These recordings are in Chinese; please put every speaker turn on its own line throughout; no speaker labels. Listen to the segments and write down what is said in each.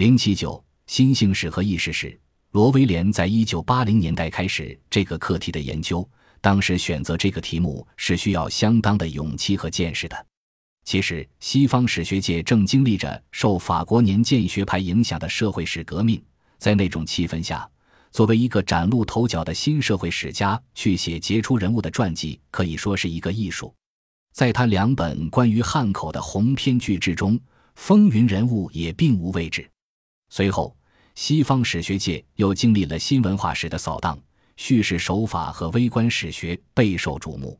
零七九新兴史和意识史，罗威廉在一九八零年代开始这个课题的研究。当时选择这个题目是需要相当的勇气和见识的。其实，西方史学界正经历着受法国年鉴学派影响的社会史革命，在那种气氛下，作为一个崭露头角的新社会史家去写杰出人物的传记，可以说是一个艺术。在他两本关于汉口的鸿篇巨制中，风云人物也并无位置。随后，西方史学界又经历了新文化史的扫荡。叙事手法和微观史学备受瞩目，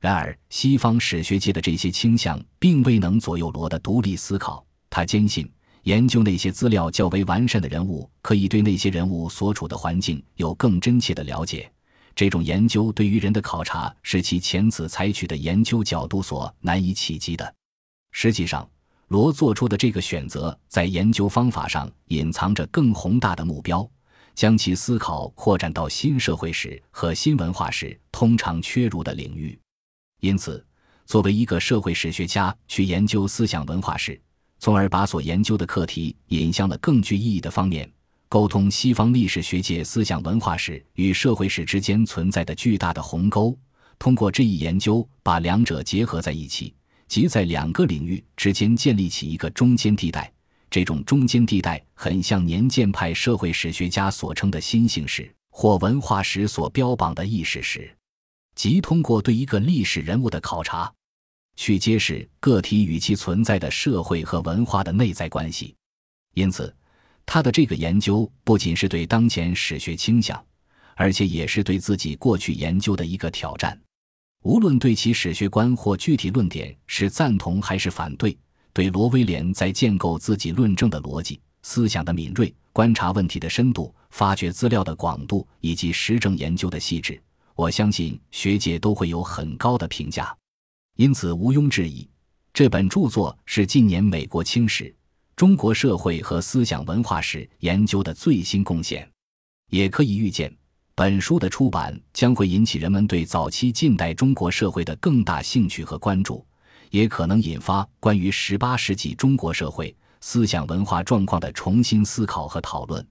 然而西方史学界的这些倾向并未能左右罗的独立思考。他坚信，研究那些资料较为完善的人物，可以对那些人物所处的环境有更真切的了解。这种研究对于人的考察是其前此采取的研究角度所难以企及的。实际上，罗做出的这个选择在研究方法上隐藏着更宏大的目标。将其思考扩展到新社会史和新文化史通常缺入的领域，因此，作为一个社会史学家去研究思想文化史，从而把所研究的课题引向了更具意义的方面，沟通西方历史学界思想文化史与社会史之间存在的巨大的鸿沟，通过这一研究把两者结合在一起，即在两个领域之间建立起一个中间地带。这种中间地带很像年鉴派社会史学家所称的新兴史或文化史所标榜的意识史，即通过对一个历史人物的考察，去揭示个体与其存在的社会和文化的内在关系。因此，他的这个研究不仅是对当前史学倾向，而且也是对自己过去研究的一个挑战。无论对其史学观或具体论点是赞同还是反对。对罗威廉在建构自己论证的逻辑、思想的敏锐、观察问题的深度、发掘资料的广度以及实证研究的细致，我相信学界都会有很高的评价。因此，毋庸置疑，这本著作是近年美国清史、中国社会和思想文化史研究的最新贡献。也可以预见，本书的出版将会引起人们对早期近代中国社会的更大兴趣和关注。也可能引发关于十八世纪中国社会思想文化状况的重新思考和讨论。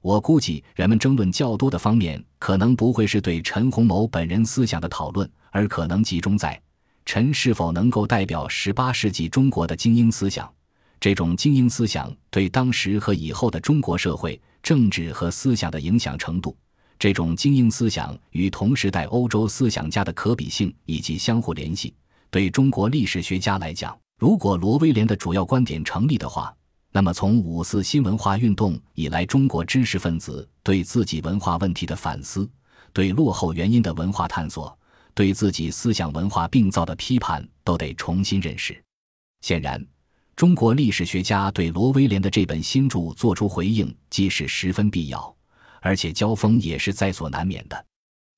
我估计，人们争论较多的方面，可能不会是对陈洪谋本人思想的讨论，而可能集中在陈是否能够代表十八世纪中国的精英思想，这种精英思想对当时和以后的中国社会政治和思想的影响程度，这种精英思想与同时代欧洲思想家的可比性以及相互联系。对中国历史学家来讲，如果罗威廉的主要观点成立的话，那么从五四新文化运动以来，中国知识分子对自己文化问题的反思，对落后原因的文化探索，对自己思想文化病灶的批判，都得重新认识。显然，中国历史学家对罗威廉的这本新著作出回应，既是十分必要，而且交锋也是在所难免的。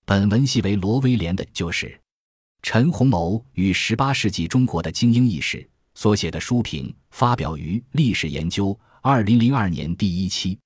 本文系为罗威廉的，就是。陈洪谋与十八世纪中国的精英意识所写的书评发表于《历史研究》二零零二年第一期。